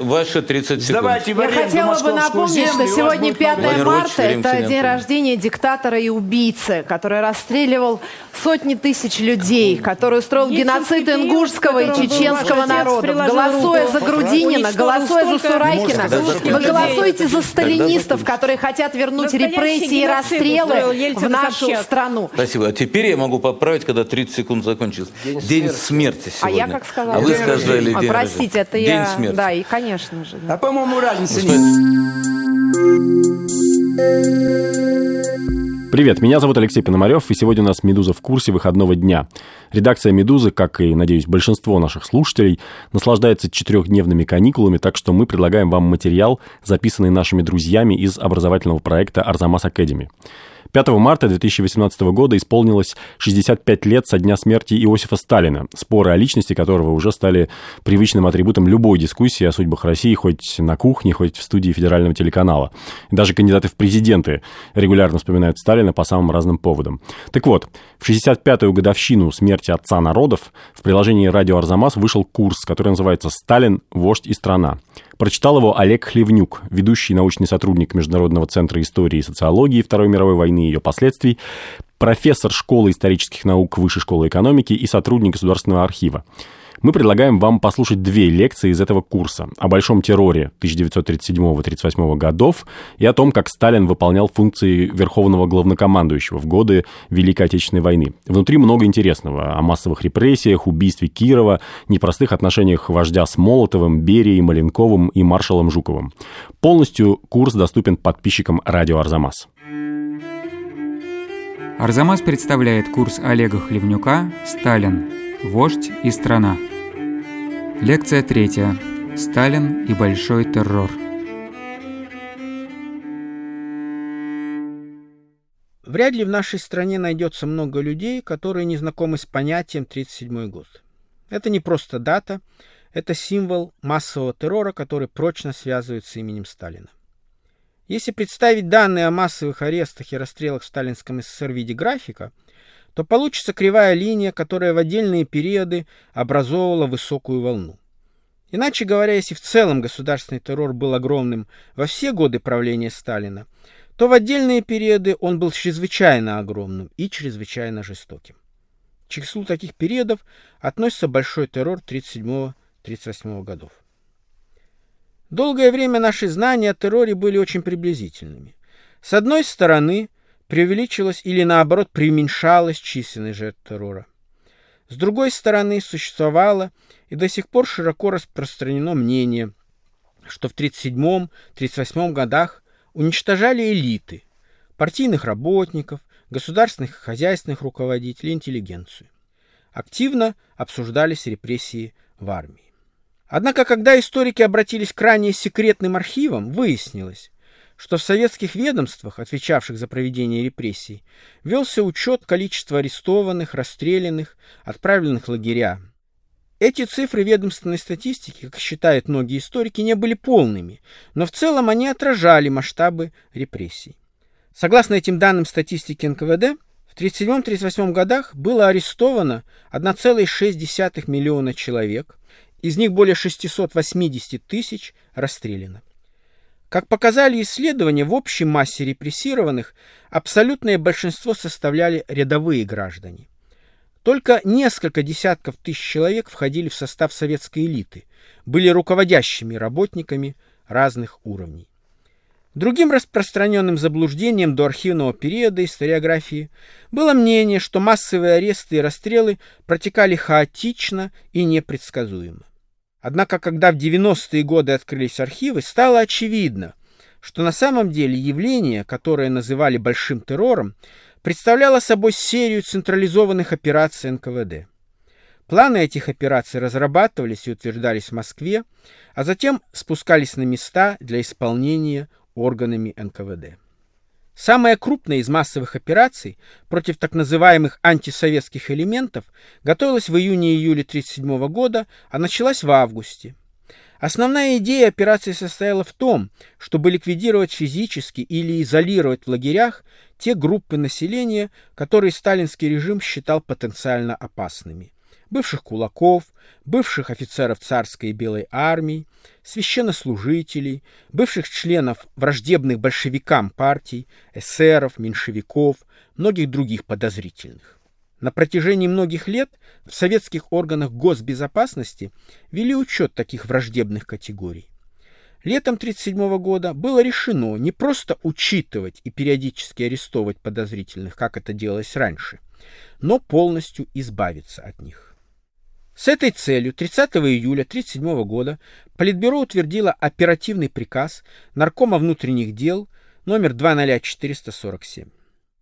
ваши 30 секунд. Давайте Я хотела бы напомнить, что сегодня 5 Владимир марта – это день рождения диктатора и убийцы, который расстреливал сотни тысяч людей, который устроил Ельцинский геноцид ингушского и чеченского народов. Голосуя руку, за Грудинина, голосуя за Сурайкина, вы голосуете за сталинистов, которые хотят вернуть репрессии и расстрелы в нашу страну. Спасибо. А теперь я могу поправить, когда 30 секунд закончилось. День, смерти А сегодня. я как сказала? А вы сказали А, день Простите, это я... День смерти. Да, и конечно же. да. А по-моему, разницы Господин- нет. Привет, меня зовут Алексей Пономарев, и сегодня у нас «Медуза в курсе» выходного дня. Редакция «Медузы», как и, надеюсь, большинство наших слушателей, наслаждается четырехдневными каникулами, так что мы предлагаем вам материал, записанный нашими друзьями из образовательного проекта «Арзамас Академи». 5 марта 2018 года исполнилось 65 лет со дня смерти Иосифа Сталина, споры о личности которого уже стали привычным атрибутом любой дискуссии о судьбах России хоть на кухне, хоть в студии федерального телеканала. Даже кандидаты в президенты регулярно вспоминают Сталина по самым разным поводам. Так вот, в 65-ю годовщину смерти отца народов в приложении «Радио Арзамас» вышел курс, который называется «Сталин, вождь и страна». Прочитал его Олег Хлевнюк, ведущий научный сотрудник Международного центра истории и социологии Второй мировой войны и ее последствий, профессор школы исторических наук Высшей школы экономики и сотрудник Государственного архива. Мы предлагаем вам послушать две лекции из этого курса о большом терроре 1937-1938 годов и о том, как Сталин выполнял функции верховного главнокомандующего в годы Великой Отечественной войны. Внутри много интересного о массовых репрессиях, убийстве Кирова, непростых отношениях вождя с Молотовым, Берией, Маленковым и маршалом Жуковым. Полностью курс доступен подписчикам радио «Арзамас». Арзамас представляет курс Олега Хлевнюка «Сталин. Вождь и страна». Лекция третья. Сталин и большой террор. Вряд ли в нашей стране найдется много людей, которые не знакомы с понятием 1937 год. Это не просто дата, это символ массового террора, который прочно связывает с именем Сталина. Если представить данные о массовых арестах и расстрелах в сталинском СССР в виде графика, то получится кривая линия, которая в отдельные периоды образовывала высокую волну. Иначе говоря, если в целом государственный террор был огромным во все годы правления Сталина, то в отдельные периоды он был чрезвычайно огромным и чрезвычайно жестоким. К числу таких периодов относится большой террор 1937-1938 годов. Долгое время наши знания о терроре были очень приблизительными. С одной стороны, преувеличилась или наоборот преуменьшалась численность жертв террора. С другой стороны, существовало и до сих пор широко распространено мнение, что в 1937-1938 годах уничтожали элиты, партийных работников, государственных и хозяйственных руководителей, интеллигенцию. Активно обсуждались репрессии в армии. Однако, когда историки обратились к ранее секретным архивам, выяснилось, что в советских ведомствах, отвечавших за проведение репрессий, велся учет количества арестованных, расстрелянных, отправленных в лагеря. Эти цифры ведомственной статистики, как считают многие историки, не были полными, но в целом они отражали масштабы репрессий. Согласно этим данным статистики НКВД, в 1937-1938 годах было арестовано 1,6 миллиона человек, из них более 680 тысяч расстреляно. Как показали исследования, в общей массе репрессированных абсолютное большинство составляли рядовые граждане. Только несколько десятков тысяч человек входили в состав советской элиты, были руководящими работниками разных уровней. Другим распространенным заблуждением до архивного периода историографии было мнение, что массовые аресты и расстрелы протекали хаотично и непредсказуемо. Однако, когда в 90-е годы открылись архивы, стало очевидно, что на самом деле явление, которое называли большим террором, представляло собой серию централизованных операций НКВД. Планы этих операций разрабатывались и утверждались в Москве, а затем спускались на места для исполнения органами НКВД. Самая крупная из массовых операций против так называемых антисоветских элементов готовилась в июне-июле 1937 года, а началась в августе. Основная идея операции состояла в том, чтобы ликвидировать физически или изолировать в лагерях те группы населения, которые сталинский режим считал потенциально опасными. Бывших кулаков, бывших офицеров царской и белой армии, священнослужителей, бывших членов враждебных большевикам партий, эсеров, меньшевиков, многих других подозрительных. На протяжении многих лет в советских органах госбезопасности вели учет таких враждебных категорий. Летом 1937 года было решено не просто учитывать и периодически арестовывать подозрительных, как это делалось раньше, но полностью избавиться от них. С этой целью 30 июля 1937 года Политбюро утвердило оперативный приказ Наркома внутренних дел номер 20447.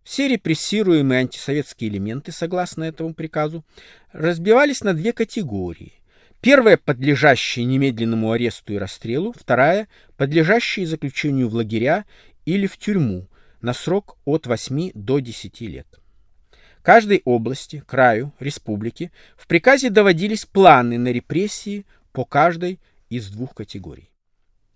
Все репрессируемые антисоветские элементы, согласно этому приказу, разбивались на две категории. Первая, подлежащая немедленному аресту и расстрелу, вторая, подлежащая заключению в лагеря или в тюрьму на срок от 8 до 10 лет. Каждой области, краю, республике в приказе доводились планы на репрессии по каждой из двух категорий.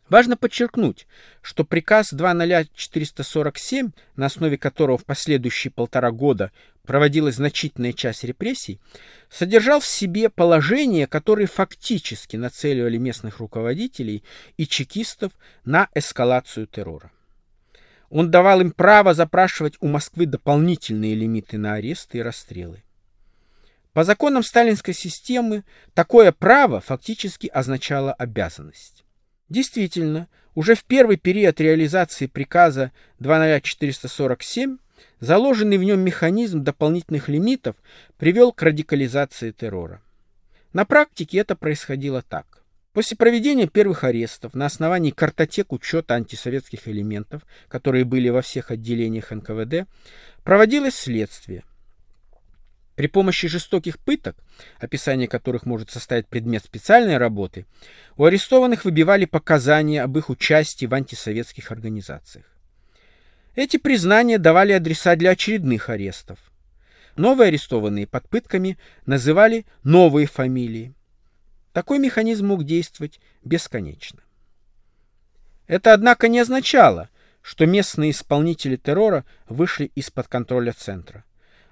Важно подчеркнуть, что приказ 20447, на основе которого в последующие полтора года проводилась значительная часть репрессий, содержал в себе положения, которые фактически нацеливали местных руководителей и чекистов на эскалацию террора. Он давал им право запрашивать у Москвы дополнительные лимиты на аресты и расстрелы. По законам сталинской системы такое право фактически означало обязанность. Действительно, уже в первый период реализации приказа 20447 заложенный в нем механизм дополнительных лимитов привел к радикализации террора. На практике это происходило так. После проведения первых арестов на основании картотек учета антисоветских элементов, которые были во всех отделениях НКВД, проводилось следствие. При помощи жестоких пыток, описание которых может составить предмет специальной работы, у арестованных выбивали показания об их участии в антисоветских организациях. Эти признания давали адреса для очередных арестов. Новые арестованные под пытками называли новые фамилии. Такой механизм мог действовать бесконечно. Это, однако, не означало, что местные исполнители террора вышли из-под контроля центра.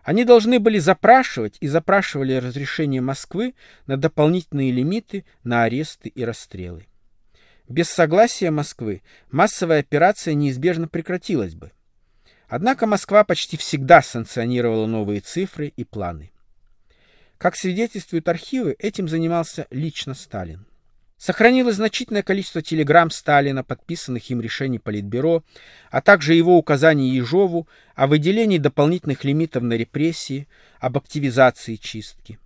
Они должны были запрашивать и запрашивали разрешение Москвы на дополнительные лимиты на аресты и расстрелы. Без согласия Москвы массовая операция неизбежно прекратилась бы. Однако Москва почти всегда санкционировала новые цифры и планы. Как свидетельствуют архивы, этим занимался лично Сталин. Сохранилось значительное количество телеграмм Сталина, подписанных им решений Политбюро, а также его указаний Ежову о выделении дополнительных лимитов на репрессии, об активизации чистки.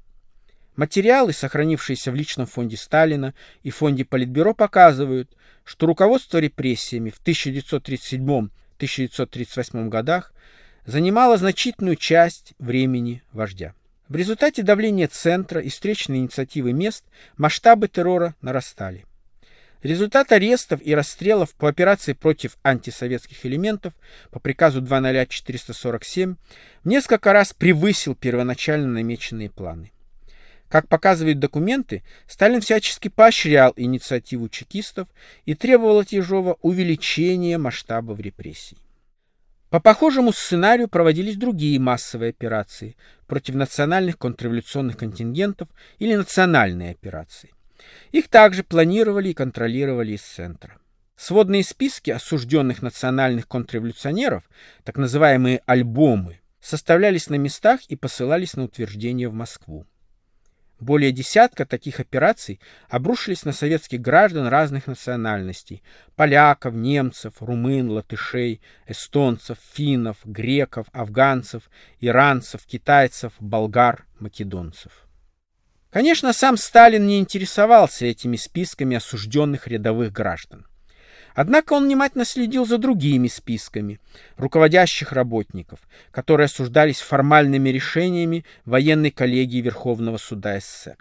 Материалы, сохранившиеся в личном фонде Сталина и фонде Политбюро, показывают, что руководство репрессиями в 1937-1938 годах занимало значительную часть времени вождя. В результате давления центра и встречной инициативы мест масштабы террора нарастали. Результат арестов и расстрелов по операции против антисоветских элементов по приказу 20447 несколько раз превысил первоначально намеченные планы. Как показывают документы, Сталин всячески поощрял инициативу чекистов и требовал от Ежова увеличения масштабов репрессий. По похожему сценарию проводились другие массовые операции против национальных контрреволюционных контингентов или национальные операции. Их также планировали и контролировали из центра. Сводные списки осужденных национальных контрреволюционеров, так называемые альбомы, составлялись на местах и посылались на утверждение в Москву. Более десятка таких операций обрушились на советских граждан разных национальностей – поляков, немцев, румын, латышей, эстонцев, финнов, греков, афганцев, иранцев, китайцев, болгар, македонцев. Конечно, сам Сталин не интересовался этими списками осужденных рядовых граждан. Однако он внимательно следил за другими списками руководящих работников, которые осуждались формальными решениями военной коллегии Верховного суда СССР.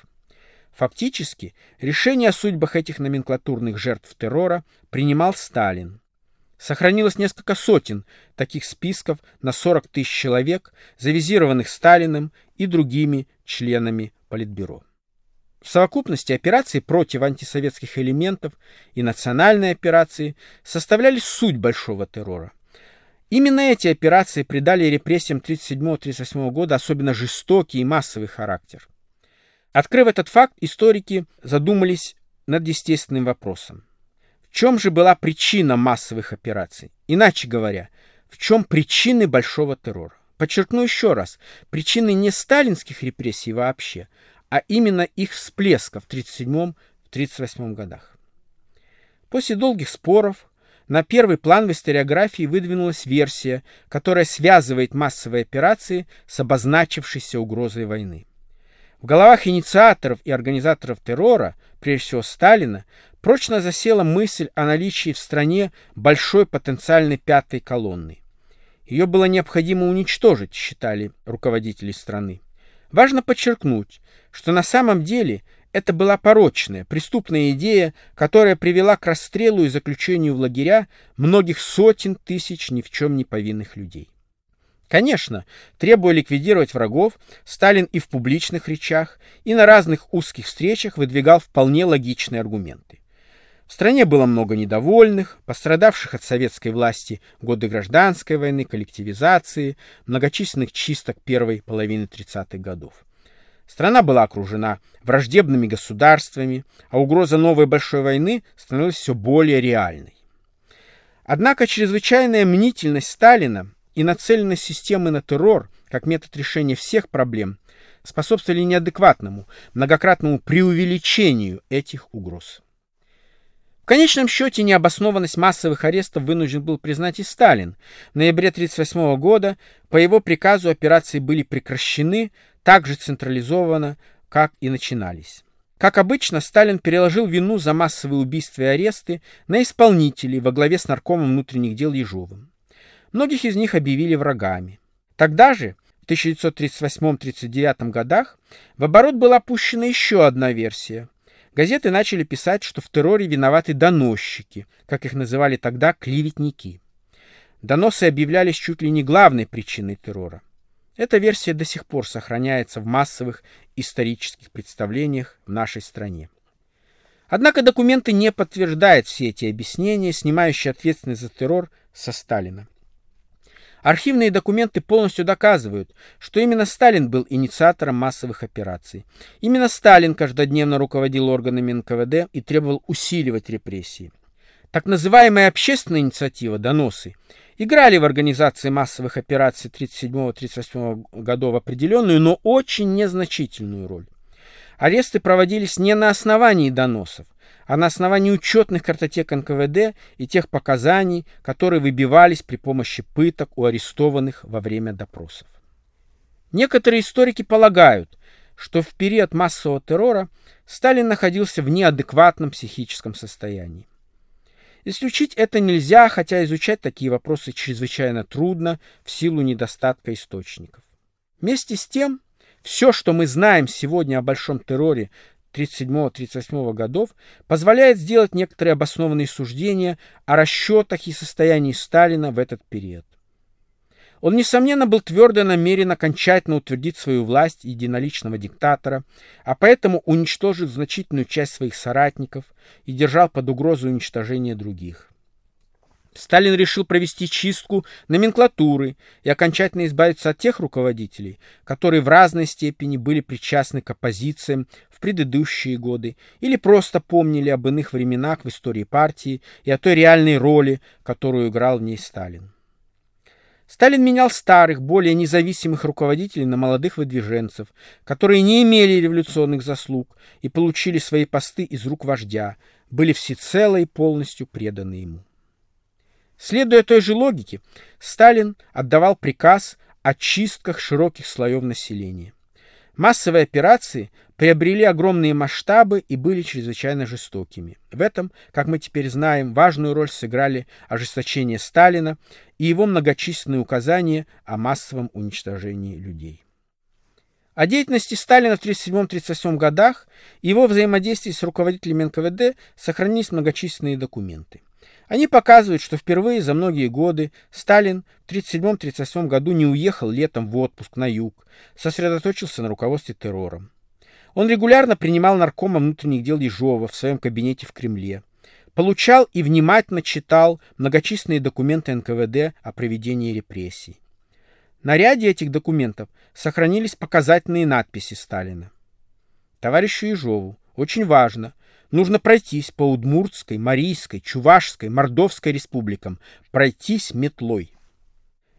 Фактически, решение о судьбах этих номенклатурных жертв террора принимал Сталин. Сохранилось несколько сотен таких списков на 40 тысяч человек, завизированных Сталиным и другими членами Политбюро. В совокупности операции против антисоветских элементов и национальные операции составляли суть большого террора. Именно эти операции придали репрессиям 1937-1938 года особенно жестокий и массовый характер. Открыв этот факт, историки задумались над естественным вопросом. В чем же была причина массовых операций? Иначе говоря, в чем причины большого террора? Подчеркну еще раз, причины не сталинских репрессий вообще, а именно их всплеска в 1937-1938 годах. После долгих споров на первый план в историографии выдвинулась версия, которая связывает массовые операции с обозначившейся угрозой войны. В головах инициаторов и организаторов террора, прежде всего Сталина, прочно засела мысль о наличии в стране большой потенциальной пятой колонны. Ее было необходимо уничтожить, считали руководители страны. Важно подчеркнуть, что на самом деле это была порочная, преступная идея, которая привела к расстрелу и заключению в лагеря многих сотен тысяч ни в чем не повинных людей. Конечно, требуя ликвидировать врагов, Сталин и в публичных речах, и на разных узких встречах выдвигал вполне логичные аргументы. В стране было много недовольных, пострадавших от советской власти годы гражданской войны, коллективизации, многочисленных чисток первой половины 30-х годов. Страна была окружена враждебными государствами, а угроза новой большой войны становилась все более реальной. Однако чрезвычайная мнительность Сталина и нацеленность системы на террор как метод решения всех проблем способствовали неадекватному, многократному преувеличению этих угроз. В конечном счете необоснованность массовых арестов вынужден был признать и Сталин. В ноябре 1938 года по его приказу операции были прекращены так же централизованно, как и начинались. Как обычно, Сталин переложил вину за массовые убийства и аресты на исполнителей во главе с наркомом внутренних дел Ежовым. Многих из них объявили врагами. Тогда же, в 1938-1939 годах, в оборот была пущена еще одна версия. Газеты начали писать, что в терроре виноваты доносчики, как их называли тогда клеветники. Доносы объявлялись чуть ли не главной причиной террора. Эта версия до сих пор сохраняется в массовых исторических представлениях в нашей стране. Однако документы не подтверждают все эти объяснения, снимающие ответственность за террор со Сталина. Архивные документы полностью доказывают, что именно Сталин был инициатором массовых операций. Именно Сталин каждодневно руководил органами НКВД и требовал усиливать репрессии. Так называемая общественная инициатива «Доносы» играли в организации массовых операций 1937-1938 годов определенную, но очень незначительную роль. Аресты проводились не на основании доносов, а на основании учетных картотек НКВД и тех показаний, которые выбивались при помощи пыток у арестованных во время допросов. Некоторые историки полагают, что в период массового террора Сталин находился в неадекватном психическом состоянии. Исключить это нельзя, хотя изучать такие вопросы чрезвычайно трудно в силу недостатка источников. Вместе с тем, все, что мы знаем сегодня о большом терроре 1937-1938 годов позволяет сделать некоторые обоснованные суждения о расчетах и состоянии Сталина в этот период. Он, несомненно, был твердо намерен окончательно утвердить свою власть единоличного диктатора, а поэтому уничтожил значительную часть своих соратников и держал под угрозой уничтожения других. Сталин решил провести чистку номенклатуры и окончательно избавиться от тех руководителей, которые в разной степени были причастны к оппозициям в предыдущие годы или просто помнили об иных временах в истории партии и о той реальной роли, которую играл в ней Сталин. Сталин менял старых, более независимых руководителей на молодых выдвиженцев, которые не имели революционных заслуг и получили свои посты из рук вождя, были всецело и полностью преданы ему. Следуя той же логике, Сталин отдавал приказ о чистках широких слоев населения. Массовые операции приобрели огромные масштабы и были чрезвычайно жестокими. В этом, как мы теперь знаем, важную роль сыграли ожесточение Сталина и его многочисленные указания о массовом уничтожении людей. О деятельности Сталина в 1937-1938 годах и его взаимодействии с руководителями НКВД сохранились многочисленные документы. Они показывают, что впервые за многие годы Сталин в 1937-1938 году не уехал летом в отпуск на юг, сосредоточился на руководстве террором. Он регулярно принимал наркома внутренних дел Ежова в своем кабинете в Кремле. Получал и внимательно читал многочисленные документы НКВД о проведении репрессий. На ряде этих документов сохранились показательные надписи Сталина. Товарищу Ежову, очень важно, нужно пройтись по Удмуртской, Марийской, Чувашской, Мордовской республикам, пройтись метлой.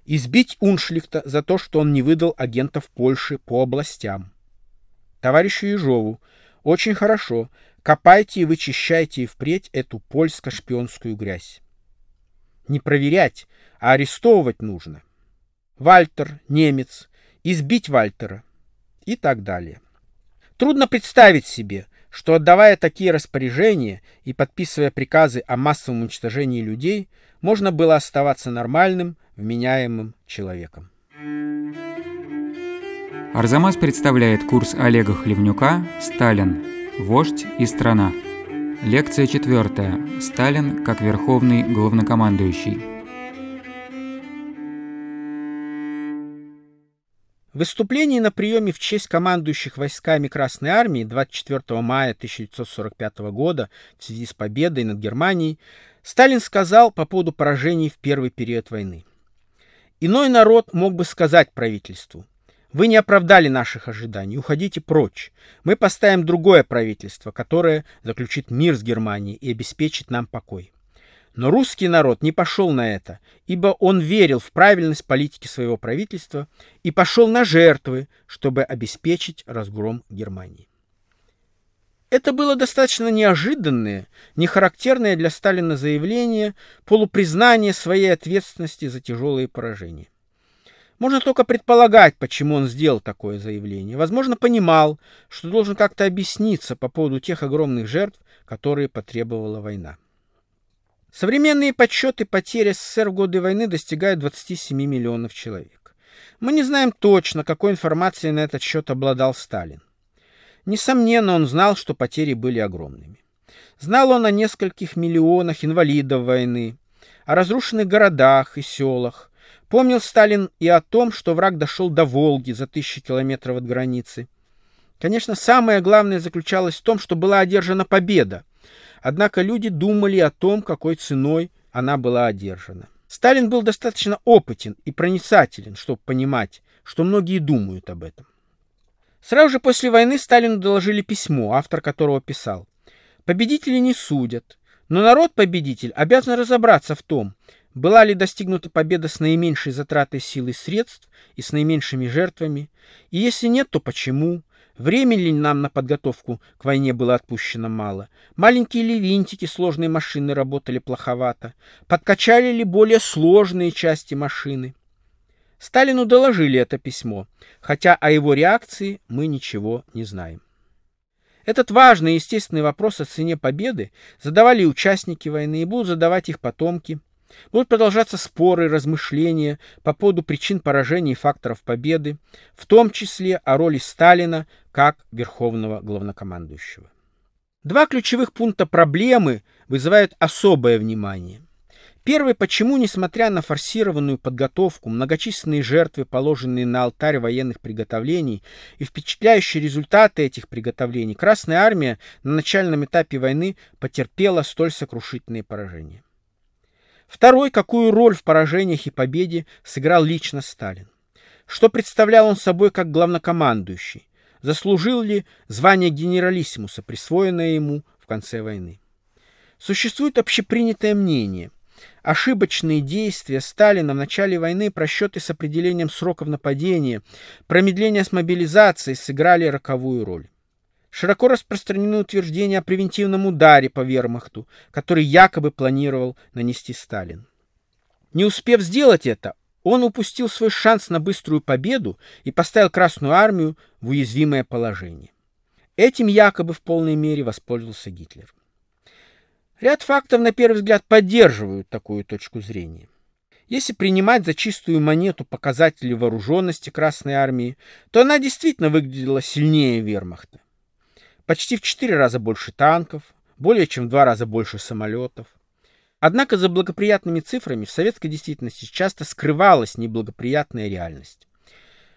Избить Уншлихта за то, что он не выдал агентов Польши по областям. Товарищу Ежову, очень хорошо, копайте и вычищайте и впредь эту польско-шпионскую грязь. Не проверять, а арестовывать нужно. Вальтер, немец, избить Вальтера и так далее. Трудно представить себе, что отдавая такие распоряжения и подписывая приказы о массовом уничтожении людей, можно было оставаться нормальным, вменяемым человеком. Арзамас представляет курс Олега Хлевнюка «Сталин. Вождь и страна». Лекция четвертая. Сталин как верховный главнокомандующий. В выступлении на приеме в честь командующих войсками Красной Армии 24 мая 1945 года в связи с победой над Германией Сталин сказал по поводу поражений в первый период войны. Иной народ мог бы сказать правительству, вы не оправдали наших ожиданий, уходите прочь. Мы поставим другое правительство, которое заключит мир с Германией и обеспечит нам покой. Но русский народ не пошел на это, ибо он верил в правильность политики своего правительства и пошел на жертвы, чтобы обеспечить разгром Германии. Это было достаточно неожиданное, нехарактерное для Сталина заявление, полупризнание своей ответственности за тяжелые поражения. Можно только предполагать, почему он сделал такое заявление. Возможно, понимал, что должен как-то объясниться по поводу тех огромных жертв, которые потребовала война. Современные подсчеты потерь СССР в годы войны достигают 27 миллионов человек. Мы не знаем точно, какой информацией на этот счет обладал Сталин. Несомненно, он знал, что потери были огромными. Знал он о нескольких миллионах инвалидов войны, о разрушенных городах и селах. Помнил Сталин и о том, что враг дошел до Волги за тысячи километров от границы. Конечно, самое главное заключалось в том, что была одержана победа – Однако люди думали о том, какой ценой она была одержана. Сталин был достаточно опытен и проницателен, чтобы понимать, что многие думают об этом. Сразу же после войны Сталину доложили письмо, автор которого писал «Победители не судят, но народ-победитель обязан разобраться в том, была ли достигнута победа с наименьшей затратой сил и средств и с наименьшими жертвами, и если нет, то почему, Времени ли нам на подготовку к войне было отпущено мало? Маленькие ли винтики сложной машины работали плоховато? Подкачали ли более сложные части машины? Сталину доложили это письмо, хотя о его реакции мы ничего не знаем. Этот важный и естественный вопрос о цене победы задавали участники войны и будут задавать их потомки – Будут продолжаться споры, размышления по поводу причин поражения и факторов победы, в том числе о роли Сталина как верховного главнокомандующего. Два ключевых пункта проблемы вызывают особое внимание. Первый, почему, несмотря на форсированную подготовку, многочисленные жертвы, положенные на алтарь военных приготовлений и впечатляющие результаты этих приготовлений, Красная Армия на начальном этапе войны потерпела столь сокрушительные поражения. Второй, какую роль в поражениях и победе сыграл лично Сталин. Что представлял он собой как главнокомандующий? Заслужил ли звание генералиссимуса, присвоенное ему в конце войны? Существует общепринятое мнение. Ошибочные действия Сталина в начале войны, просчеты с определением сроков нападения, промедление с мобилизацией сыграли роковую роль. Широко распространены утверждения о превентивном ударе по вермахту, который якобы планировал нанести Сталин. Не успев сделать это, он упустил свой шанс на быструю победу и поставил Красную Армию в уязвимое положение. Этим якобы в полной мере воспользовался Гитлер. Ряд фактов, на первый взгляд, поддерживают такую точку зрения. Если принимать за чистую монету показатели вооруженности Красной Армии, то она действительно выглядела сильнее вермахта почти в четыре раза больше танков, более чем в два раза больше самолетов. Однако за благоприятными цифрами в советской действительности часто скрывалась неблагоприятная реальность.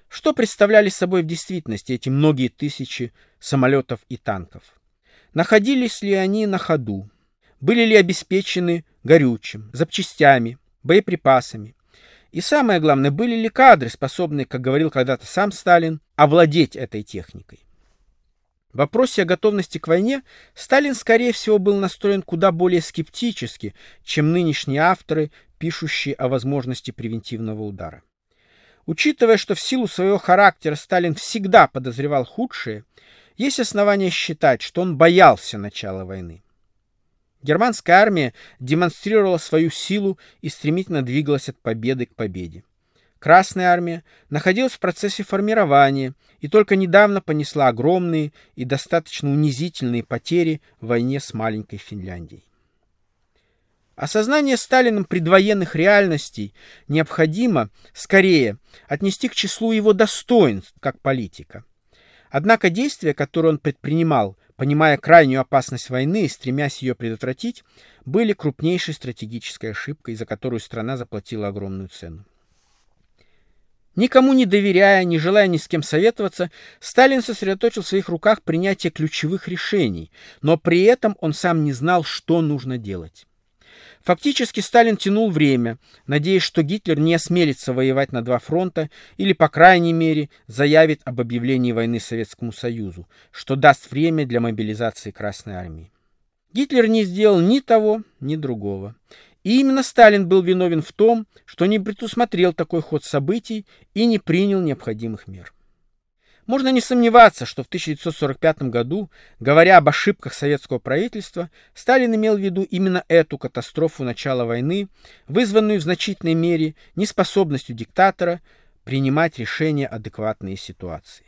Что представляли собой в действительности эти многие тысячи самолетов и танков? Находились ли они на ходу? Были ли обеспечены горючим, запчастями, боеприпасами? И самое главное, были ли кадры, способные, как говорил когда-то сам Сталин, овладеть этой техникой? В вопросе о готовности к войне Сталин, скорее всего, был настроен куда более скептически, чем нынешние авторы, пишущие о возможности превентивного удара. Учитывая, что в силу своего характера Сталин всегда подозревал худшее, есть основания считать, что он боялся начала войны. Германская армия демонстрировала свою силу и стремительно двигалась от победы к победе. Красная армия находилась в процессе формирования и только недавно понесла огромные и достаточно унизительные потери в войне с маленькой Финляндией. Осознание Сталином предвоенных реальностей необходимо, скорее, отнести к числу его достоинств как политика. Однако действия, которые он предпринимал, понимая крайнюю опасность войны и стремясь ее предотвратить, были крупнейшей стратегической ошибкой, за которую страна заплатила огромную цену. Никому не доверяя, не желая ни с кем советоваться, Сталин сосредоточил в своих руках принятие ключевых решений, но при этом он сам не знал, что нужно делать. Фактически Сталин тянул время, надеясь, что Гитлер не осмелится воевать на два фронта или, по крайней мере, заявит об объявлении войны Советскому Союзу, что даст время для мобилизации Красной Армии. Гитлер не сделал ни того, ни другого. И именно Сталин был виновен в том, что не предусмотрел такой ход событий и не принял необходимых мер. Можно не сомневаться, что в 1945 году, говоря об ошибках советского правительства, Сталин имел в виду именно эту катастрофу начала войны, вызванную в значительной мере неспособностью диктатора принимать решения адекватные ситуации.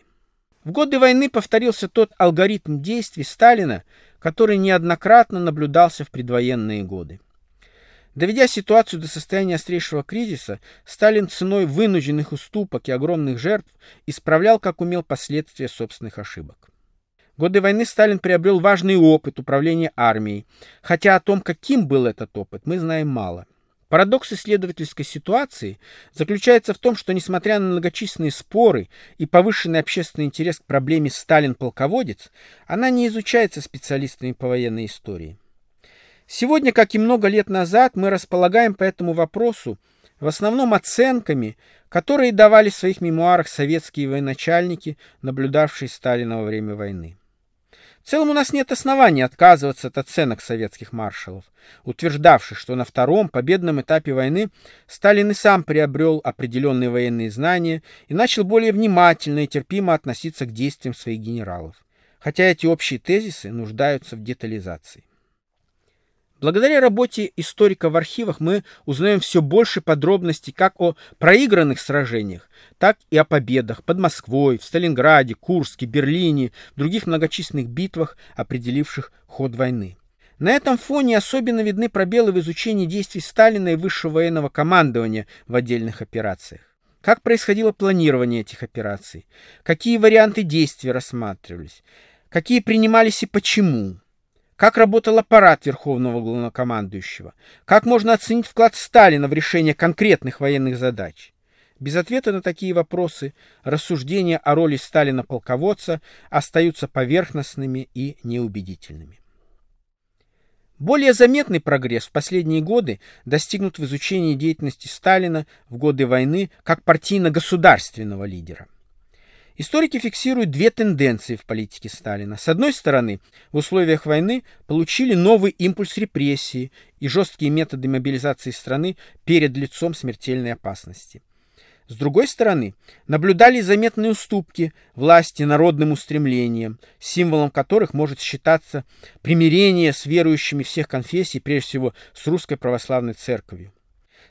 В годы войны повторился тот алгоритм действий Сталина, который неоднократно наблюдался в предвоенные годы. Доведя ситуацию до состояния острейшего кризиса, Сталин ценой вынужденных уступок и огромных жертв исправлял, как умел, последствия собственных ошибок. В годы войны Сталин приобрел важный опыт управления армией, хотя о том, каким был этот опыт, мы знаем мало. Парадокс исследовательской ситуации заключается в том, что, несмотря на многочисленные споры и повышенный общественный интерес к проблеме «Сталин-полководец», она не изучается специалистами по военной истории. Сегодня, как и много лет назад, мы располагаем по этому вопросу в основном оценками, которые давали в своих мемуарах советские военачальники, наблюдавшие Сталина во время войны. В целом у нас нет оснований отказываться от оценок советских маршалов, утверждавших, что на втором победном этапе войны Сталин и сам приобрел определенные военные знания и начал более внимательно и терпимо относиться к действиям своих генералов, хотя эти общие тезисы нуждаются в детализации. Благодаря работе историка в архивах мы узнаем все больше подробностей как о проигранных сражениях, так и о победах под Москвой, в Сталинграде, Курске, Берлине, других многочисленных битвах, определивших ход войны. На этом фоне особенно видны пробелы в изучении действий Сталина и высшего военного командования в отдельных операциях. Как происходило планирование этих операций? Какие варианты действий рассматривались? Какие принимались и почему? Как работал аппарат Верховного Главнокомандующего? Как можно оценить вклад Сталина в решение конкретных военных задач? Без ответа на такие вопросы рассуждения о роли Сталина-полководца остаются поверхностными и неубедительными. Более заметный прогресс в последние годы достигнут в изучении деятельности Сталина в годы войны как партийно-государственного лидера – Историки фиксируют две тенденции в политике Сталина. С одной стороны, в условиях войны получили новый импульс репрессии и жесткие методы мобилизации страны перед лицом смертельной опасности. С другой стороны, наблюдали заметные уступки власти народным устремлениям, символом которых может считаться примирение с верующими всех конфессий, прежде всего с русской православной церковью.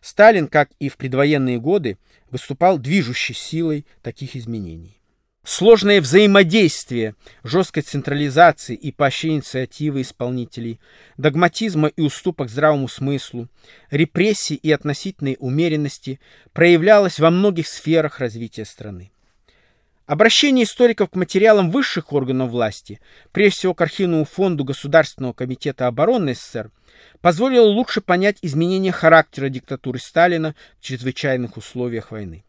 Сталин, как и в предвоенные годы, выступал движущей силой таких изменений. Сложное взаимодействие жесткой централизации и поощрения инициативы исполнителей, догматизма и уступок здравому смыслу, репрессий и относительной умеренности проявлялось во многих сферах развития страны. Обращение историков к материалам высших органов власти, прежде всего к архивному фонду Государственного комитета обороны СССР, позволило лучше понять изменения характера диктатуры Сталина в чрезвычайных условиях войны.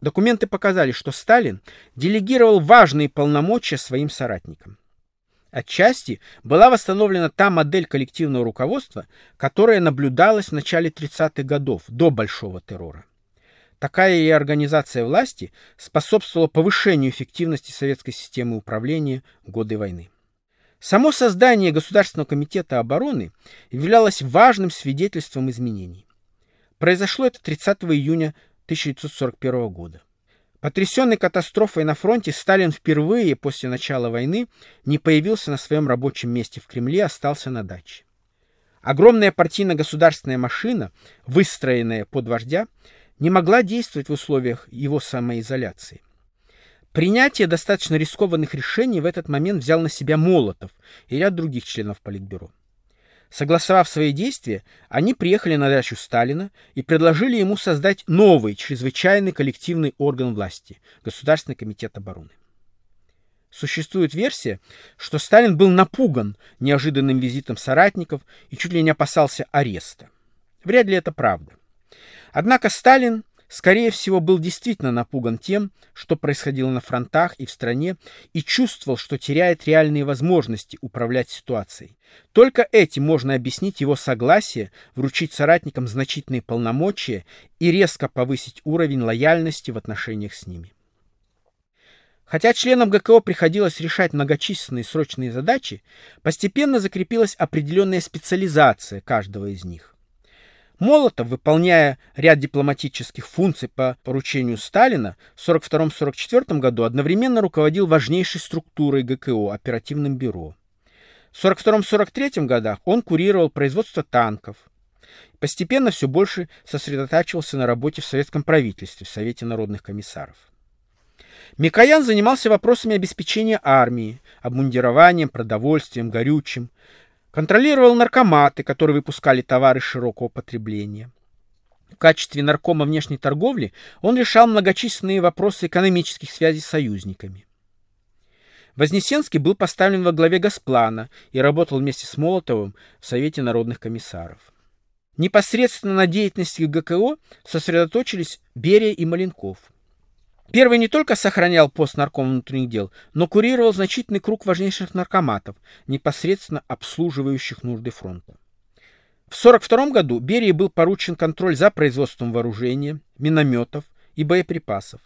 Документы показали, что Сталин делегировал важные полномочия своим соратникам. Отчасти была восстановлена та модель коллективного руководства, которая наблюдалась в начале 30-х годов, до Большого террора. Такая и организация власти способствовала повышению эффективности советской системы управления в годы войны. Само создание Государственного комитета обороны являлось важным свидетельством изменений. Произошло это 30 июня 1941 года. Потрясенный катастрофой на фронте, Сталин впервые после начала войны не появился на своем рабочем месте в Кремле, остался на даче. Огромная партийно-государственная машина, выстроенная под вождя, не могла действовать в условиях его самоизоляции. Принятие достаточно рискованных решений в этот момент взял на себя Молотов и ряд других членов Политбюро. Согласовав свои действия, они приехали на дачу Сталина и предложили ему создать новый чрезвычайный коллективный орган власти – Государственный комитет обороны. Существует версия, что Сталин был напуган неожиданным визитом соратников и чуть ли не опасался ареста. Вряд ли это правда. Однако Сталин скорее всего, был действительно напуган тем, что происходило на фронтах и в стране, и чувствовал, что теряет реальные возможности управлять ситуацией. Только этим можно объяснить его согласие вручить соратникам значительные полномочия и резко повысить уровень лояльности в отношениях с ними. Хотя членам ГКО приходилось решать многочисленные срочные задачи, постепенно закрепилась определенная специализация каждого из них. Молотов, выполняя ряд дипломатических функций по поручению Сталина, в 1942-1944 году одновременно руководил важнейшей структурой ГКО, оперативным бюро. В 1942-1943 годах он курировал производство танков. Постепенно все больше сосредотачивался на работе в советском правительстве, в Совете народных комиссаров. Микоян занимался вопросами обеспечения армии, обмундированием, продовольствием, горючим, Контролировал наркоматы, которые выпускали товары широкого потребления. В качестве наркома внешней торговли он решал многочисленные вопросы экономических связей с союзниками. Вознесенский был поставлен во главе Госплана и работал вместе с Молотовым в Совете народных комиссаров. Непосредственно на деятельности ГКО сосредоточились Берия и Маленков – Первый не только сохранял пост наркома внутренних дел, но курировал значительный круг важнейших наркоматов, непосредственно обслуживающих нужды фронта. В 1942 году Берии был поручен контроль за производством вооружения, минометов и боеприпасов.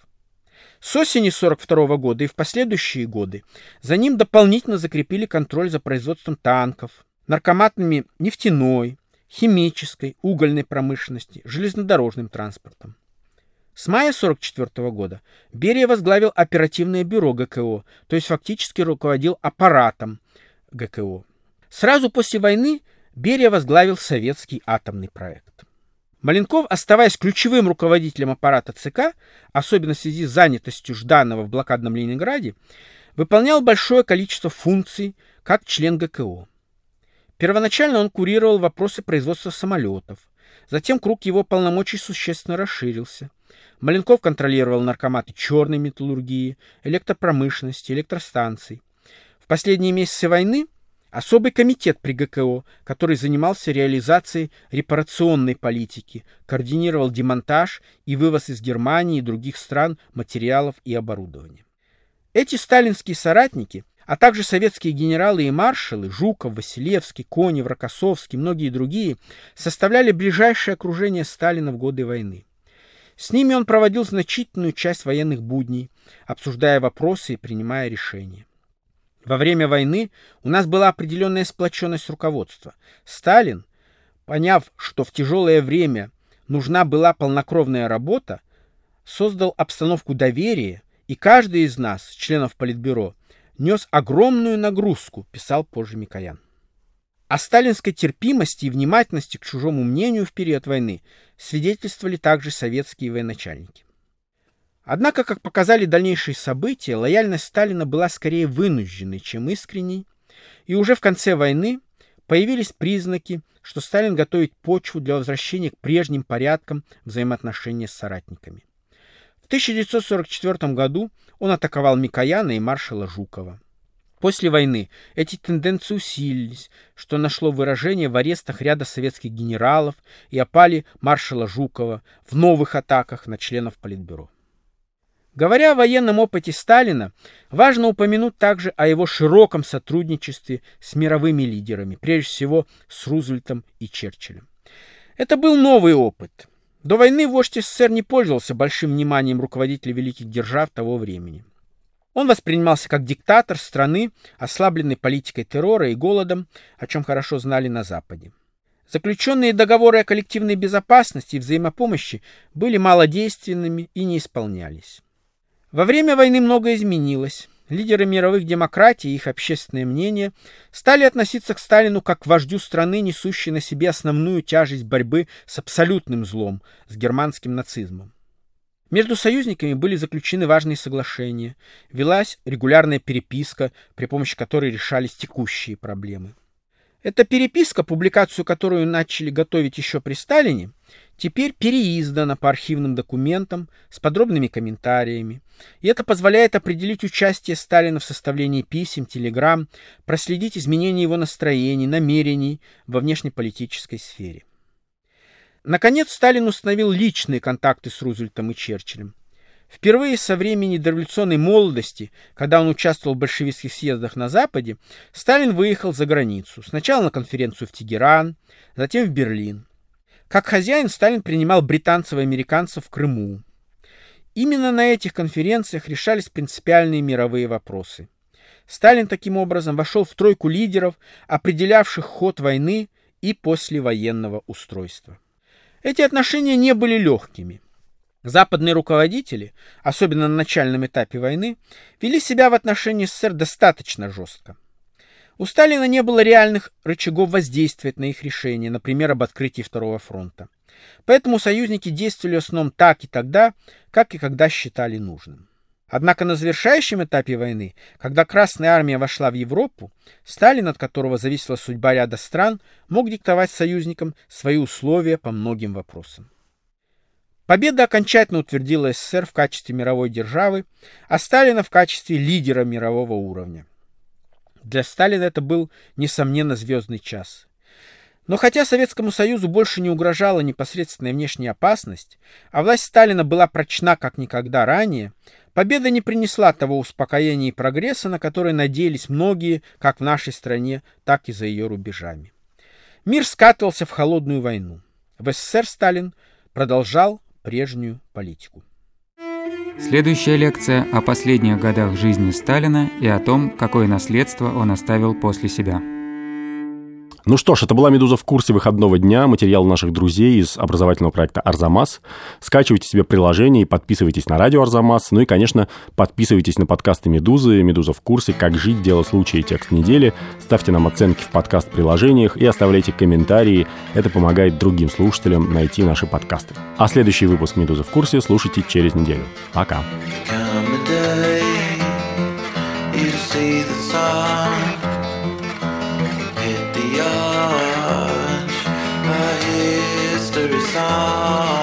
С осени 1942 года и в последующие годы за ним дополнительно закрепили контроль за производством танков, наркоматами нефтяной, химической, угольной промышленности, железнодорожным транспортом. С мая 1944 года Берия возглавил оперативное бюро ГКО, то есть фактически руководил аппаратом ГКО. Сразу после войны Берия возглавил советский атомный проект. Маленков, оставаясь ключевым руководителем аппарата ЦК, особенно в связи с занятостью Жданова в блокадном Ленинграде, выполнял большое количество функций как член ГКО. Первоначально он курировал вопросы производства самолетов. Затем круг его полномочий существенно расширился – Маленков контролировал наркоматы черной металлургии, электропромышленности, электростанций. В последние месяцы войны особый комитет при ГКО, который занимался реализацией репарационной политики, координировал демонтаж и вывоз из Германии и других стран материалов и оборудования. Эти сталинские соратники, а также советские генералы и маршалы Жуков, Василевский, Конев, Рокоссовский многие другие составляли ближайшее окружение Сталина в годы войны. С ними он проводил значительную часть военных будней, обсуждая вопросы и принимая решения. Во время войны у нас была определенная сплоченность руководства. Сталин, поняв, что в тяжелое время нужна была полнокровная работа, создал обстановку доверия, и каждый из нас, членов Политбюро, нес огромную нагрузку, писал позже Микоян. О сталинской терпимости и внимательности к чужому мнению в период войны свидетельствовали также советские военачальники. Однако, как показали дальнейшие события, лояльность Сталина была скорее вынужденной, чем искренней, и уже в конце войны появились признаки, что Сталин готовит почву для возвращения к прежним порядкам взаимоотношения с соратниками. В 1944 году он атаковал Микояна и маршала Жукова. После войны эти тенденции усилились, что нашло выражение в арестах ряда советских генералов и опале маршала Жукова в новых атаках на членов Политбюро. Говоря о военном опыте Сталина, важно упомянуть также о его широком сотрудничестве с мировыми лидерами, прежде всего с Рузвельтом и Черчиллем. Это был новый опыт. До войны вождь СССР не пользовался большим вниманием руководителей великих держав того времени. Он воспринимался как диктатор страны, ослабленной политикой террора и голодом, о чем хорошо знали на Западе. Заключенные договоры о коллективной безопасности и взаимопомощи были малодейственными и не исполнялись. Во время войны многое изменилось. Лидеры мировых демократий и их общественное мнение стали относиться к Сталину как к вождю страны, несущей на себе основную тяжесть борьбы с абсолютным злом, с германским нацизмом. Между союзниками были заключены важные соглашения, велась регулярная переписка, при помощи которой решались текущие проблемы. Эта переписка, публикацию которую начали готовить еще при Сталине, теперь переиздана по архивным документам с подробными комментариями. И это позволяет определить участие Сталина в составлении писем, телеграмм, проследить изменения его настроений, намерений во внешнеполитической сфере. Наконец, Сталин установил личные контакты с Рузвельтом и Черчиллем. Впервые со времени дореволюционной молодости, когда он участвовал в большевистских съездах на Западе, Сталин выехал за границу. Сначала на конференцию в Тегеран, затем в Берлин. Как хозяин Сталин принимал британцев и американцев в Крыму. Именно на этих конференциях решались принципиальные мировые вопросы. Сталин таким образом вошел в тройку лидеров, определявших ход войны и послевоенного устройства. Эти отношения не были легкими. Западные руководители, особенно на начальном этапе войны, вели себя в отношении СССР достаточно жестко. У Сталина не было реальных рычагов воздействовать на их решения, например, об открытии Второго фронта. Поэтому союзники действовали в основном так и тогда, как и когда считали нужным. Однако на завершающем этапе войны, когда Красная Армия вошла в Европу, Сталин, от которого зависела судьба ряда стран, мог диктовать союзникам свои условия по многим вопросам. Победа окончательно утвердила СССР в качестве мировой державы, а Сталина в качестве лидера мирового уровня. Для Сталина это был, несомненно, звездный час. Но хотя Советскому Союзу больше не угрожала непосредственная внешняя опасность, а власть Сталина была прочна как никогда ранее, победа не принесла того успокоения и прогресса, на который надеялись многие как в нашей стране, так и за ее рубежами. Мир скатывался в холодную войну. В СССР Сталин продолжал прежнюю политику. Следующая лекция о последних годах жизни Сталина и о том, какое наследство он оставил после себя. Ну что ж, это была «Медуза в курсе» выходного дня, материал наших друзей из образовательного проекта «Арзамас». Скачивайте себе приложение и подписывайтесь на радио «Арзамас». Ну и, конечно, подписывайтесь на подкасты «Медузы», «Медуза в курсе», «Как жить», «Дело случая» и «Текст недели». Ставьте нам оценки в подкаст-приложениях и оставляйте комментарии. Это помогает другим слушателям найти наши подкасты. А следующий выпуск «Медуза в курсе» слушайте через неделю. Пока. mal.